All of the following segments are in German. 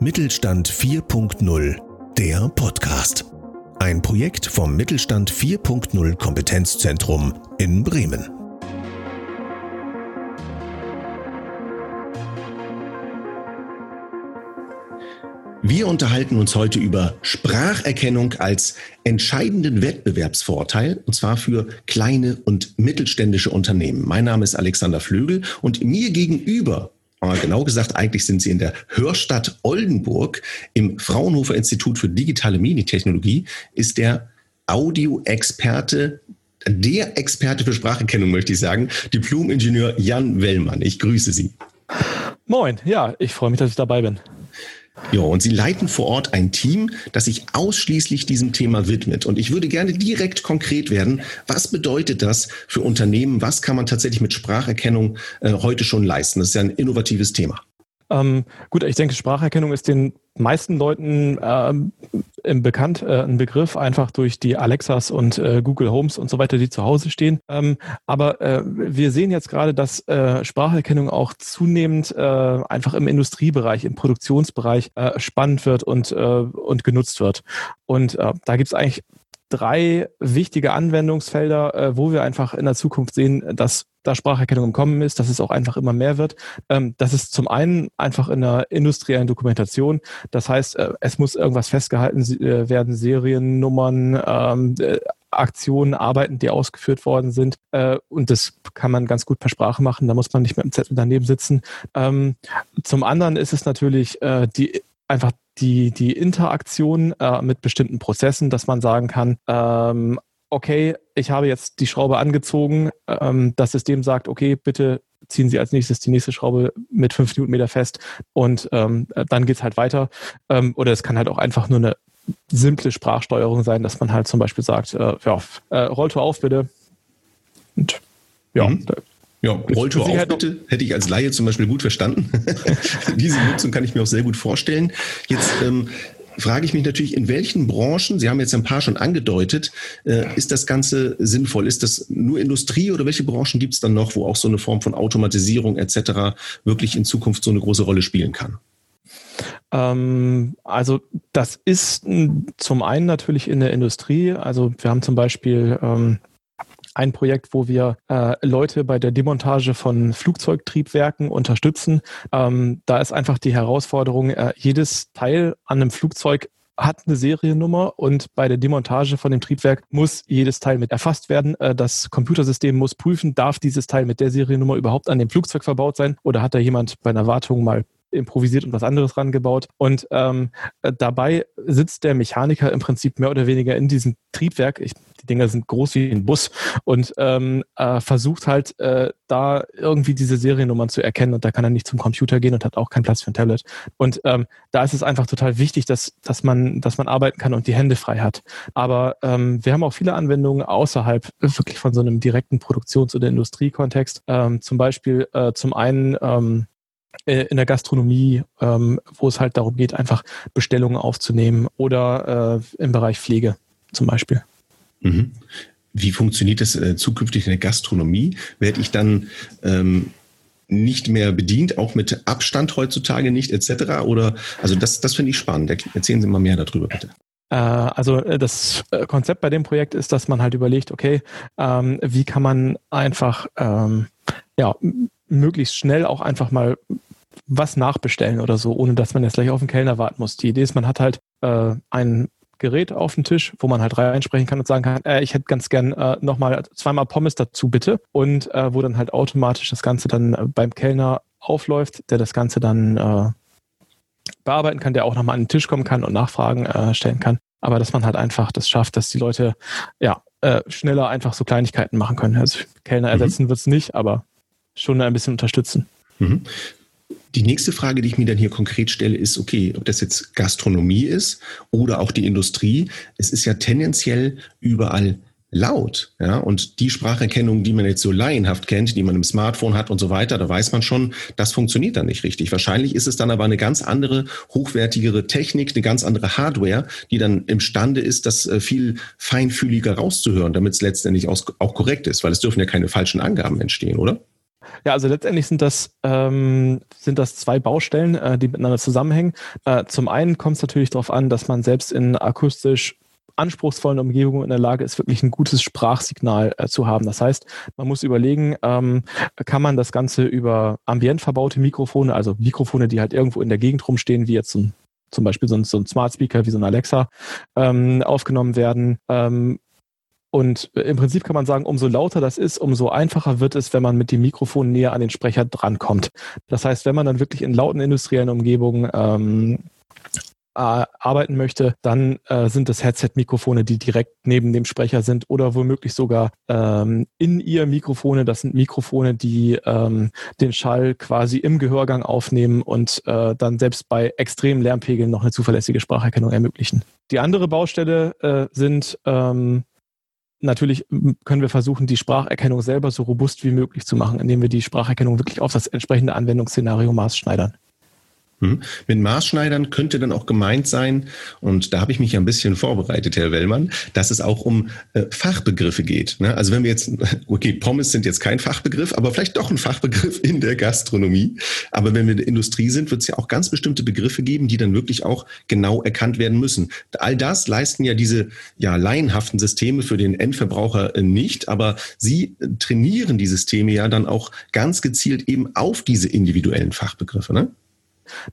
Mittelstand 4.0, der Podcast. Ein Projekt vom Mittelstand 4.0 Kompetenzzentrum in Bremen. Wir unterhalten uns heute über Spracherkennung als entscheidenden Wettbewerbsvorteil, und zwar für kleine und mittelständische Unternehmen. Mein Name ist Alexander Flögel und mir gegenüber genau gesagt, eigentlich sind sie in der Hörstadt Oldenburg im Fraunhofer Institut für digitale Meditechnologie, ist der Audioexperte, der Experte für Spracherkennung, möchte ich sagen, Diplom-Ingenieur Jan Wellmann. Ich grüße Sie. Moin, ja, ich freue mich, dass ich dabei bin. Ja, und Sie leiten vor Ort ein Team, das sich ausschließlich diesem Thema widmet. Und ich würde gerne direkt konkret werden. Was bedeutet das für Unternehmen? Was kann man tatsächlich mit Spracherkennung äh, heute schon leisten? Das ist ja ein innovatives Thema. Ähm, gut, ich denke, Spracherkennung ist den meisten Leuten ähm, im bekannt, äh, ein Begriff, einfach durch die Alexas und äh, Google Homes und so weiter, die zu Hause stehen. Ähm, aber äh, wir sehen jetzt gerade, dass äh, Spracherkennung auch zunehmend äh, einfach im Industriebereich, im Produktionsbereich äh, spannend wird und, und genutzt wird. Und da gibt es eigentlich drei wichtige Anwendungsfelder, wo wir einfach in der Zukunft sehen, dass da Spracherkennung im Kommen ist, dass es auch einfach immer mehr wird. Ähm, das ist zum einen einfach in der industriellen Dokumentation. Das heißt, äh, es muss irgendwas festgehalten äh, werden, Seriennummern, ähm, äh, Aktionen, Arbeiten, die ausgeführt worden sind. Äh, und das kann man ganz gut per Sprache machen. Da muss man nicht mit dem Zettel daneben sitzen. Ähm, zum anderen ist es natürlich äh, die einfach die, die Interaktion äh, mit bestimmten Prozessen, dass man sagen kann, ähm, okay, ich habe jetzt die Schraube angezogen, ähm, das System sagt, okay, bitte ziehen Sie als nächstes die nächste Schraube mit fünf Newtonmeter fest und ähm, dann es halt weiter. Ähm, oder es kann halt auch einfach nur eine simple Sprachsteuerung sein, dass man halt zum Beispiel sagt, äh, ja, äh, Rolltor auf bitte. Und ja, mhm. Ja, Rolltor auf bitte, hätte ich als Laie zum Beispiel gut verstanden. Diese Nutzung kann ich mir auch sehr gut vorstellen. Jetzt ähm, frage ich mich natürlich, in welchen Branchen, Sie haben jetzt ein paar schon angedeutet, äh, ist das Ganze sinnvoll? Ist das nur Industrie oder welche Branchen gibt es dann noch, wo auch so eine Form von Automatisierung etc. wirklich in Zukunft so eine große Rolle spielen kann? Ähm, also das ist zum einen natürlich in der Industrie. Also wir haben zum Beispiel ähm, ein Projekt, wo wir äh, Leute bei der Demontage von Flugzeugtriebwerken unterstützen. Ähm, da ist einfach die Herausforderung, äh, jedes Teil an einem Flugzeug hat eine Seriennummer und bei der Demontage von dem Triebwerk muss jedes Teil mit erfasst werden. Äh, das Computersystem muss prüfen, darf dieses Teil mit der Seriennummer überhaupt an dem Flugzeug verbaut sein oder hat da jemand bei einer Wartung mal improvisiert und was anderes rangebaut. Und ähm, äh, dabei sitzt der Mechaniker im Prinzip mehr oder weniger in diesem Triebwerk. Ich, die Dinger sind groß wie ein Bus und ähm, äh, versucht halt äh, da irgendwie diese Seriennummern zu erkennen. Und da kann er nicht zum Computer gehen und hat auch keinen Platz für ein Tablet. Und ähm, da ist es einfach total wichtig, dass, dass, man, dass man arbeiten kann und die Hände frei hat. Aber ähm, wir haben auch viele Anwendungen außerhalb wirklich von so einem direkten Produktions- oder Industriekontext. Ähm, zum Beispiel äh, zum einen ähm, äh, in der Gastronomie, ähm, wo es halt darum geht, einfach Bestellungen aufzunehmen oder äh, im Bereich Pflege zum Beispiel. Mhm. Wie funktioniert das äh, zukünftig in der Gastronomie? Werde ich dann ähm, nicht mehr bedient, auch mit Abstand heutzutage nicht, etc.? Oder also das, das finde ich spannend. Erzählen Sie mal mehr darüber, bitte. Äh, also äh, das Konzept bei dem Projekt ist, dass man halt überlegt, okay, ähm, wie kann man einfach ähm, ja, möglichst schnell auch einfach mal was nachbestellen oder so, ohne dass man jetzt gleich auf den Kellner warten muss. Die Idee ist, man hat halt äh, ein Gerät auf dem Tisch, wo man halt reinsprechen kann und sagen kann, äh, ich hätte ganz gern äh, nochmal zweimal Pommes dazu bitte und äh, wo dann halt automatisch das Ganze dann äh, beim Kellner aufläuft, der das Ganze dann äh, bearbeiten kann, der auch nochmal an den Tisch kommen kann und Nachfragen äh, stellen kann. Aber dass man halt einfach das schafft, dass die Leute ja schneller einfach so Kleinigkeiten machen können. Also Kellner mhm. ersetzen mhm. wird es nicht, aber schon ein bisschen unterstützen. Mhm. Die nächste Frage, die ich mir dann hier konkret stelle, ist, okay, ob das jetzt Gastronomie ist oder auch die Industrie, es ist ja tendenziell überall laut. Ja? Und die Spracherkennung, die man jetzt so laienhaft kennt, die man im Smartphone hat und so weiter, da weiß man schon, das funktioniert dann nicht richtig. Wahrscheinlich ist es dann aber eine ganz andere, hochwertigere Technik, eine ganz andere Hardware, die dann imstande ist, das äh, viel feinfühliger rauszuhören, damit es letztendlich auch korrekt ist, weil es dürfen ja keine falschen Angaben entstehen, oder? Ja, also letztendlich sind das, ähm, sind das zwei Baustellen, äh, die miteinander zusammenhängen. Äh, zum einen kommt es natürlich darauf an, dass man selbst in akustisch anspruchsvollen Umgebungen in der Lage ist, wirklich ein gutes Sprachsignal äh, zu haben. Das heißt, man muss überlegen, ähm, kann man das Ganze über ambient verbaute Mikrofone, also Mikrofone, die halt irgendwo in der Gegend rumstehen, wie jetzt ein, zum Beispiel so ein, so ein Smart Speaker wie so ein Alexa, ähm, aufgenommen werden. Ähm, und im Prinzip kann man sagen, umso lauter das ist, umso einfacher wird es, wenn man mit dem Mikrofon näher an den Sprecher drankommt. Das heißt, wenn man dann wirklich in lauten industriellen Umgebungen ähm, arbeiten möchte, dann äh, sind das Headset-Mikrofone, die direkt neben dem Sprecher sind oder womöglich sogar ähm, in ihr Mikrofone. Das sind Mikrofone, die ähm, den Schall quasi im Gehörgang aufnehmen und äh, dann selbst bei extremen Lärmpegeln noch eine zuverlässige Spracherkennung ermöglichen. Die andere Baustelle äh, sind ähm, Natürlich können wir versuchen, die Spracherkennung selber so robust wie möglich zu machen, indem wir die Spracherkennung wirklich auf das entsprechende Anwendungsszenario maßschneidern. Hm. Mit Maßschneidern könnte dann auch gemeint sein, und da habe ich mich ja ein bisschen vorbereitet, Herr Wellmann, dass es auch um äh, Fachbegriffe geht. Ne? Also wenn wir jetzt, okay, Pommes sind jetzt kein Fachbegriff, aber vielleicht doch ein Fachbegriff in der Gastronomie. Aber wenn wir in der Industrie sind, wird es ja auch ganz bestimmte Begriffe geben, die dann wirklich auch genau erkannt werden müssen. All das leisten ja diese ja laienhaften Systeme für den Endverbraucher äh, nicht, aber sie äh, trainieren die Systeme ja dann auch ganz gezielt eben auf diese individuellen Fachbegriffe. Ne?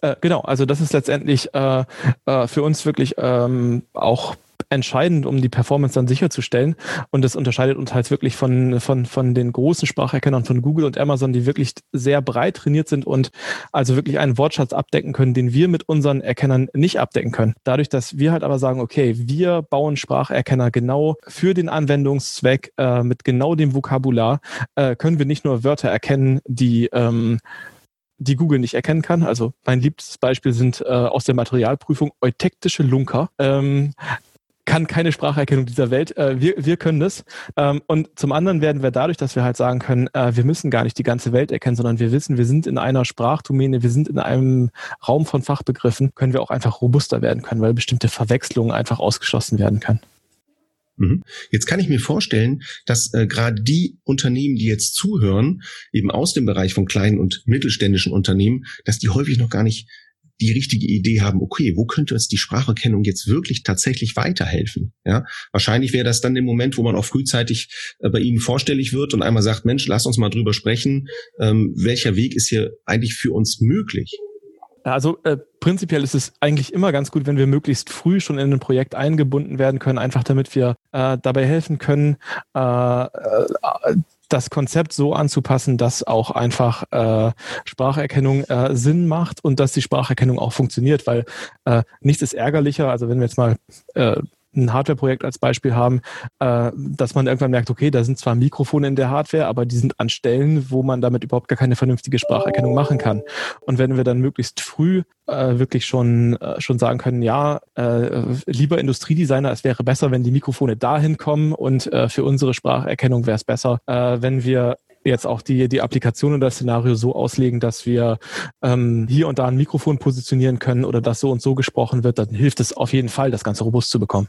Äh, genau, also das ist letztendlich äh, äh, für uns wirklich ähm, auch entscheidend, um die Performance dann sicherzustellen. Und das unterscheidet uns halt wirklich von, von, von den großen Spracherkennern von Google und Amazon, die wirklich sehr breit trainiert sind und also wirklich einen Wortschatz abdecken können, den wir mit unseren Erkennern nicht abdecken können. Dadurch, dass wir halt aber sagen, okay, wir bauen Spracherkenner genau für den Anwendungszweck äh, mit genau dem Vokabular, äh, können wir nicht nur Wörter erkennen, die ähm, die Google nicht erkennen kann. Also mein liebstes Beispiel sind äh, aus der Materialprüfung eutektische Lunker. Ähm, kann keine Spracherkennung dieser Welt. Äh, wir, wir können das. Ähm, und zum anderen werden wir dadurch, dass wir halt sagen können, äh, wir müssen gar nicht die ganze Welt erkennen, sondern wir wissen, wir sind in einer Sprachdomäne, wir sind in einem Raum von Fachbegriffen, können wir auch einfach robuster werden können, weil bestimmte Verwechslungen einfach ausgeschlossen werden können. Mhm. Jetzt kann ich mir vorstellen, dass äh, gerade die Unternehmen, die jetzt zuhören, eben aus dem Bereich von kleinen und mittelständischen Unternehmen, dass die häufig noch gar nicht die richtige Idee haben, okay, wo könnte uns die Spracherkennung jetzt wirklich tatsächlich weiterhelfen? Ja, wahrscheinlich wäre das dann der Moment, wo man auch frühzeitig äh, bei Ihnen vorstellig wird und einmal sagt, Mensch, lass uns mal drüber sprechen, ähm, welcher Weg ist hier eigentlich für uns möglich? Also äh, prinzipiell ist es eigentlich immer ganz gut, wenn wir möglichst früh schon in ein Projekt eingebunden werden können, einfach damit wir äh, dabei helfen können, äh, äh das Konzept so anzupassen, dass auch einfach äh, Spracherkennung äh, Sinn macht und dass die Spracherkennung auch funktioniert, weil äh, nichts ist ärgerlicher, also wenn wir jetzt mal äh, ein Hardware-Projekt als Beispiel haben, äh, dass man irgendwann merkt, okay, da sind zwar Mikrofone in der Hardware, aber die sind an Stellen, wo man damit überhaupt gar keine vernünftige Spracherkennung machen kann. Und wenn wir dann möglichst früh äh, wirklich schon, äh, schon sagen können, ja, äh, lieber Industriedesigner, es wäre besser, wenn die Mikrofone dahin kommen und äh, für unsere Spracherkennung wäre es besser, äh, wenn wir jetzt auch die, die Applikation und das Szenario so auslegen, dass wir ähm, hier und da ein Mikrofon positionieren können oder dass so und so gesprochen wird, dann hilft es auf jeden Fall, das Ganze robust zu bekommen.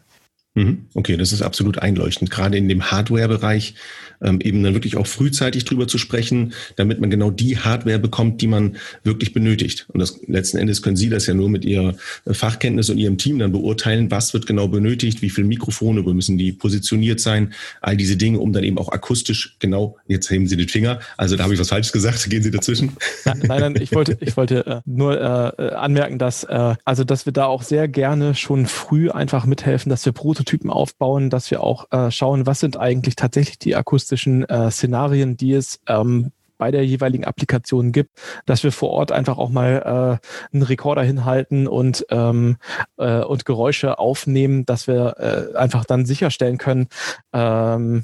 Mhm. Okay, das ist absolut einleuchtend. Gerade in dem Hardware-Bereich ähm, eben dann wirklich auch frühzeitig drüber zu sprechen, damit man genau die Hardware bekommt, die man wirklich benötigt. Und das letzten Endes können Sie das ja nur mit Ihrer äh, Fachkenntnis und Ihrem Team dann beurteilen, was wird genau benötigt, wie viele Mikrofone, wo müssen die positioniert sein, all diese Dinge, um dann eben auch akustisch genau, jetzt heben Sie den Finger, also da habe ich was falsch gesagt, gehen Sie dazwischen. Nein, nein, ich wollte, ich wollte äh, nur äh, anmerken, dass äh, also dass wir da auch sehr gerne schon früh einfach mithelfen, dass wir Prototypen Prototypen aufbauen, dass wir auch äh, schauen, was sind eigentlich tatsächlich die akustischen äh, Szenarien, die es ähm, bei der jeweiligen Applikation gibt, dass wir vor Ort einfach auch mal äh, einen Rekorder hinhalten und, ähm, äh, und Geräusche aufnehmen, dass wir äh, einfach dann sicherstellen können, ähm,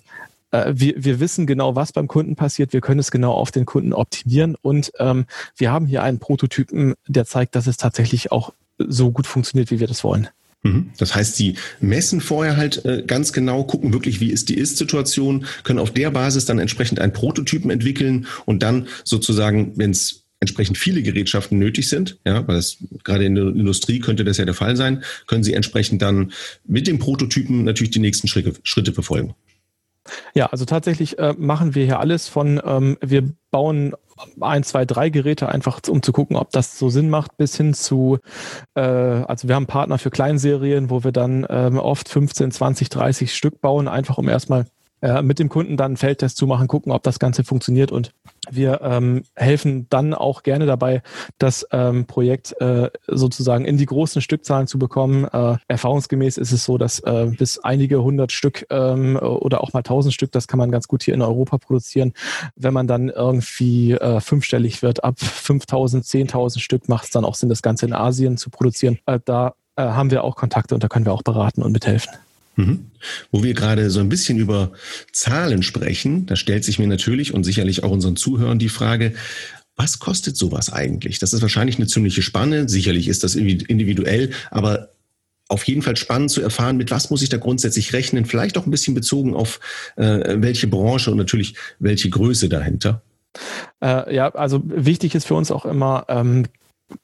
äh, wir, wir wissen genau, was beim Kunden passiert. Wir können es genau auf den Kunden optimieren und ähm, wir haben hier einen Prototypen, der zeigt, dass es tatsächlich auch so gut funktioniert, wie wir das wollen. Mhm. Das heißt, sie messen vorher halt äh, ganz genau, gucken wirklich, wie ist die Ist-Situation, können auf der Basis dann entsprechend einen Prototypen entwickeln und dann sozusagen, wenn es entsprechend viele Gerätschaften nötig sind, ja, weil das gerade in der Industrie könnte das ja der Fall sein, können Sie entsprechend dann mit dem Prototypen natürlich die nächsten Schritte, Schritte verfolgen. Ja, also tatsächlich äh, machen wir hier alles von, ähm, wir bauen ein, zwei, drei Geräte einfach, um zu gucken, ob das so Sinn macht, bis hin zu, äh, also wir haben Partner für Kleinserien, wo wir dann ähm, oft 15, 20, 30 Stück bauen, einfach um erstmal äh, mit dem Kunden dann einen Feldtest zu machen, gucken, ob das Ganze funktioniert und wir ähm, helfen dann auch gerne dabei, das ähm, Projekt äh, sozusagen in die großen Stückzahlen zu bekommen. Äh, erfahrungsgemäß ist es so, dass äh, bis einige hundert Stück ähm, oder auch mal tausend Stück, das kann man ganz gut hier in Europa produzieren. Wenn man dann irgendwie äh, fünfstellig wird, ab 5000, 10.000 Stück macht es dann auch Sinn, das Ganze in Asien zu produzieren. Äh, da äh, haben wir auch Kontakte und da können wir auch beraten und mithelfen. Mhm. Wo wir gerade so ein bisschen über Zahlen sprechen, da stellt sich mir natürlich und sicherlich auch unseren Zuhörern die Frage, was kostet sowas eigentlich? Das ist wahrscheinlich eine ziemliche Spanne. Sicherlich ist das individuell, aber auf jeden Fall spannend zu erfahren, mit was muss ich da grundsätzlich rechnen, vielleicht auch ein bisschen bezogen auf äh, welche Branche und natürlich welche Größe dahinter. Äh, ja, also wichtig ist für uns auch immer, ähm,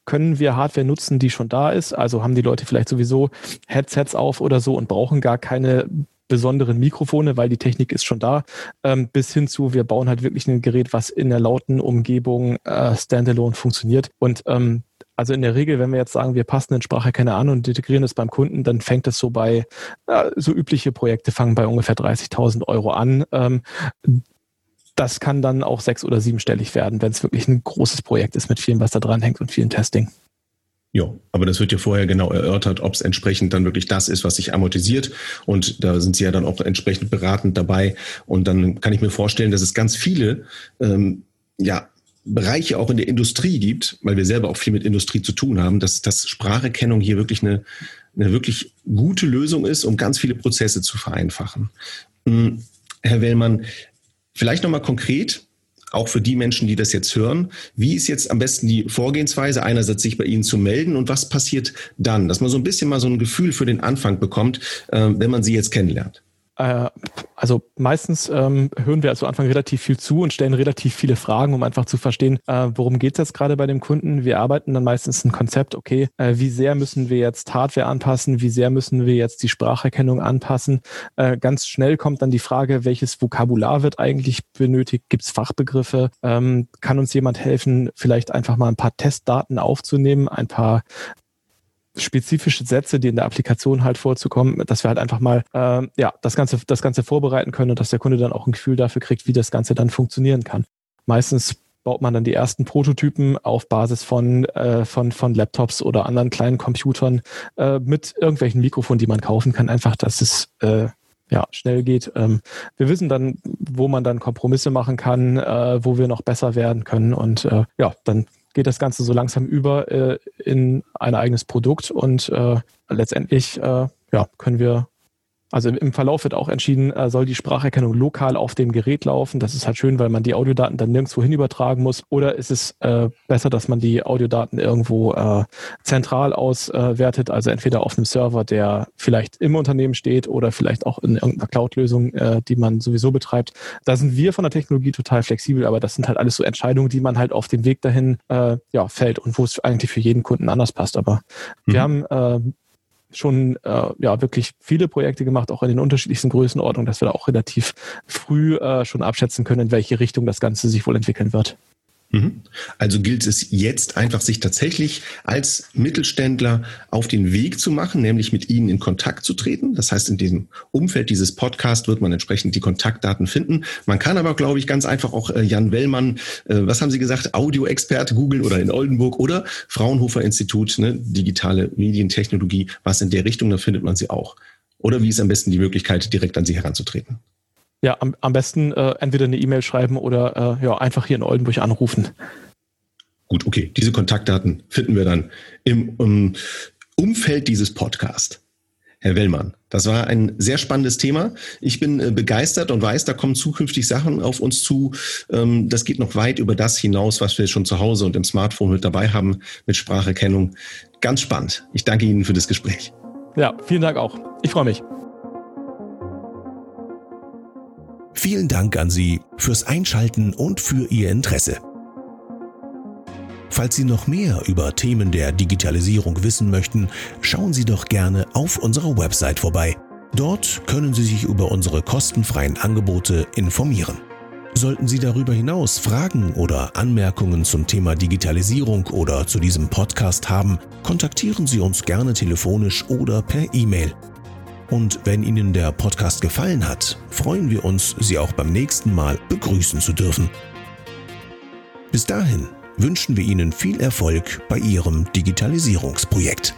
können wir Hardware nutzen, die schon da ist? Also haben die Leute vielleicht sowieso Headsets auf oder so und brauchen gar keine besonderen Mikrofone, weil die Technik ist schon da, ähm, bis hin zu, wir bauen halt wirklich ein Gerät, was in der lauten Umgebung äh, standalone funktioniert. Und ähm, also in der Regel, wenn wir jetzt sagen, wir passen den Spracherkenner an und integrieren es beim Kunden, dann fängt es so bei, äh, so übliche Projekte fangen bei ungefähr 30.000 Euro an. Ähm, das kann dann auch sechs- oder siebenstellig werden, wenn es wirklich ein großes Projekt ist mit vielen, was da dran hängt und vielen Testing. Ja, aber das wird ja vorher genau erörtert, ob es entsprechend dann wirklich das ist, was sich amortisiert. Und da sind Sie ja dann auch entsprechend beratend dabei. Und dann kann ich mir vorstellen, dass es ganz viele ähm, ja, Bereiche auch in der Industrie gibt, weil wir selber auch viel mit Industrie zu tun haben, dass, dass Spracherkennung hier wirklich eine, eine wirklich gute Lösung ist, um ganz viele Prozesse zu vereinfachen. Hm, Herr Wellmann, Vielleicht nochmal konkret, auch für die Menschen, die das jetzt hören, wie ist jetzt am besten die Vorgehensweise, einerseits sich bei Ihnen zu melden und was passiert dann, dass man so ein bisschen mal so ein Gefühl für den Anfang bekommt, äh, wenn man Sie jetzt kennenlernt? Äh, also meistens ähm, hören wir zu Anfang relativ viel zu und stellen relativ viele Fragen, um einfach zu verstehen, äh, worum geht es jetzt gerade bei dem Kunden. Wir arbeiten dann meistens ein Konzept, okay, äh, wie sehr müssen wir jetzt Hardware anpassen, wie sehr müssen wir jetzt die Spracherkennung anpassen. Äh, ganz schnell kommt dann die Frage, welches Vokabular wird eigentlich benötigt, gibt es Fachbegriffe, ähm, kann uns jemand helfen, vielleicht einfach mal ein paar Testdaten aufzunehmen, ein paar spezifische Sätze, die in der Applikation halt vorzukommen, dass wir halt einfach mal äh, ja das ganze das ganze vorbereiten können und dass der Kunde dann auch ein Gefühl dafür kriegt, wie das Ganze dann funktionieren kann. Meistens baut man dann die ersten Prototypen auf Basis von, äh, von, von Laptops oder anderen kleinen Computern äh, mit irgendwelchen Mikrofonen, die man kaufen kann, einfach, dass es äh, ja, schnell geht. Ähm, wir wissen dann, wo man dann Kompromisse machen kann, äh, wo wir noch besser werden können und äh, ja, dann geht das Ganze so langsam über äh, in ein eigenes Produkt und äh, letztendlich äh, ja, können wir also im Verlauf wird auch entschieden, äh, soll die Spracherkennung lokal auf dem Gerät laufen. Das ist halt schön, weil man die Audiodaten dann nirgendwo hin übertragen muss. Oder ist es äh, besser, dass man die Audiodaten irgendwo äh, zentral auswertet, also entweder auf einem Server, der vielleicht im Unternehmen steht oder vielleicht auch in irgendeiner Cloud-Lösung, äh, die man sowieso betreibt. Da sind wir von der Technologie total flexibel, aber das sind halt alles so Entscheidungen, die man halt auf dem Weg dahin äh, ja, fällt und wo es eigentlich für jeden Kunden anders passt. Aber mhm. wir haben äh, schon äh, ja wirklich viele Projekte gemacht, auch in den unterschiedlichsten Größenordnungen, dass wir da auch relativ früh äh, schon abschätzen können, in welche Richtung das Ganze sich wohl entwickeln wird. Mhm. Also gilt es jetzt einfach, sich tatsächlich als Mittelständler auf den Weg zu machen, nämlich mit Ihnen in Kontakt zu treten. Das heißt, in diesem Umfeld dieses Podcasts wird man entsprechend die Kontaktdaten finden. Man kann aber, glaube ich, ganz einfach auch äh, Jan Wellmann, äh, was haben Sie gesagt, Audioexperte googeln oder in Oldenburg oder Fraunhofer Institut, ne, digitale Medientechnologie, was in der Richtung, da findet man sie auch. Oder wie ist am besten die Möglichkeit, direkt an Sie heranzutreten? Ja, am, am besten äh, entweder eine E-Mail schreiben oder äh, ja, einfach hier in Oldenburg anrufen. Gut, okay. Diese Kontaktdaten finden wir dann im um, Umfeld dieses Podcasts. Herr Wellmann, das war ein sehr spannendes Thema. Ich bin äh, begeistert und weiß, da kommen zukünftig Sachen auf uns zu. Ähm, das geht noch weit über das hinaus, was wir schon zu Hause und im Smartphone mit dabei haben, mit Spracherkennung. Ganz spannend. Ich danke Ihnen für das Gespräch. Ja, vielen Dank auch. Ich freue mich. Vielen Dank an Sie fürs Einschalten und für Ihr Interesse. Falls Sie noch mehr über Themen der Digitalisierung wissen möchten, schauen Sie doch gerne auf unserer Website vorbei Dort können Sie sich über unsere kostenfreien Angebote informieren. Sollten Sie darüber hinaus Fragen oder Anmerkungen zum Thema Digitalisierung oder zu diesem Podcast haben, kontaktieren Sie uns gerne telefonisch oder per E-Mail. Und wenn Ihnen der Podcast gefallen hat, freuen wir uns, Sie auch beim nächsten Mal begrüßen zu dürfen. Bis dahin wünschen wir Ihnen viel Erfolg bei Ihrem Digitalisierungsprojekt.